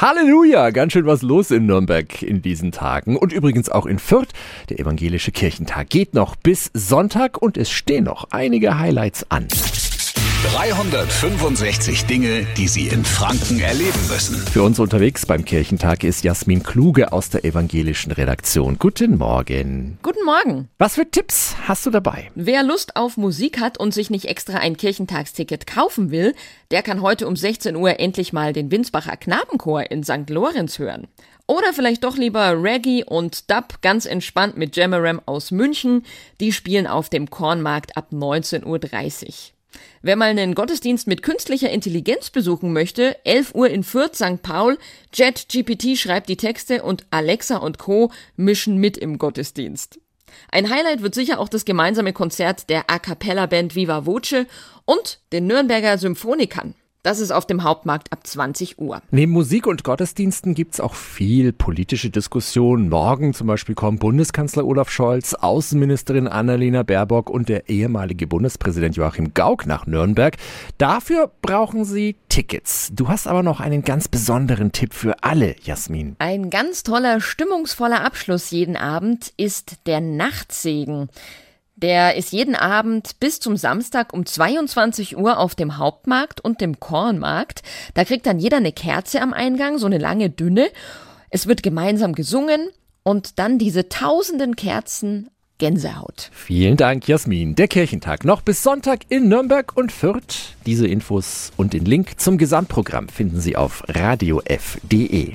Halleluja! Ganz schön was los in Nürnberg in diesen Tagen. Und übrigens auch in Fürth. Der evangelische Kirchentag geht noch bis Sonntag und es stehen noch einige Highlights an. 365 Dinge, die Sie in Franken erleben müssen. Für uns unterwegs beim Kirchentag ist Jasmin Kluge aus der evangelischen Redaktion. Guten Morgen. Guten Morgen. Was für Tipps hast du dabei? Wer Lust auf Musik hat und sich nicht extra ein Kirchentagsticket kaufen will, der kann heute um 16 Uhr endlich mal den Winsbacher Knabenchor in St. Lorenz hören. Oder vielleicht doch lieber Reggae und Dub ganz entspannt mit Jamaram aus München. Die spielen auf dem Kornmarkt ab 19.30 Uhr. Wer mal einen Gottesdienst mit künstlicher Intelligenz besuchen möchte, 11 Uhr in Fürth, St. Paul, JetGPT schreibt die Texte und Alexa und Co. mischen mit im Gottesdienst. Ein Highlight wird sicher auch das gemeinsame Konzert der A Cappella Band Viva Voce und den Nürnberger Symphonikern. Das ist auf dem Hauptmarkt ab 20 Uhr. Neben Musik und Gottesdiensten gibt's auch viel politische Diskussion. Morgen zum Beispiel kommen Bundeskanzler Olaf Scholz, Außenministerin Annalena Baerbock und der ehemalige Bundespräsident Joachim Gauck nach Nürnberg. Dafür brauchen sie Tickets. Du hast aber noch einen ganz besonderen Tipp für alle, Jasmin. Ein ganz toller, stimmungsvoller Abschluss jeden Abend ist der Nachtsegen. Der ist jeden Abend bis zum Samstag um 22 Uhr auf dem Hauptmarkt und dem Kornmarkt. Da kriegt dann jeder eine Kerze am Eingang, so eine lange dünne. Es wird gemeinsam gesungen und dann diese tausenden Kerzen Gänsehaut. Vielen Dank, Jasmin. Der Kirchentag noch bis Sonntag in Nürnberg und Fürth. Diese Infos und den Link zum Gesamtprogramm finden Sie auf radiof.de.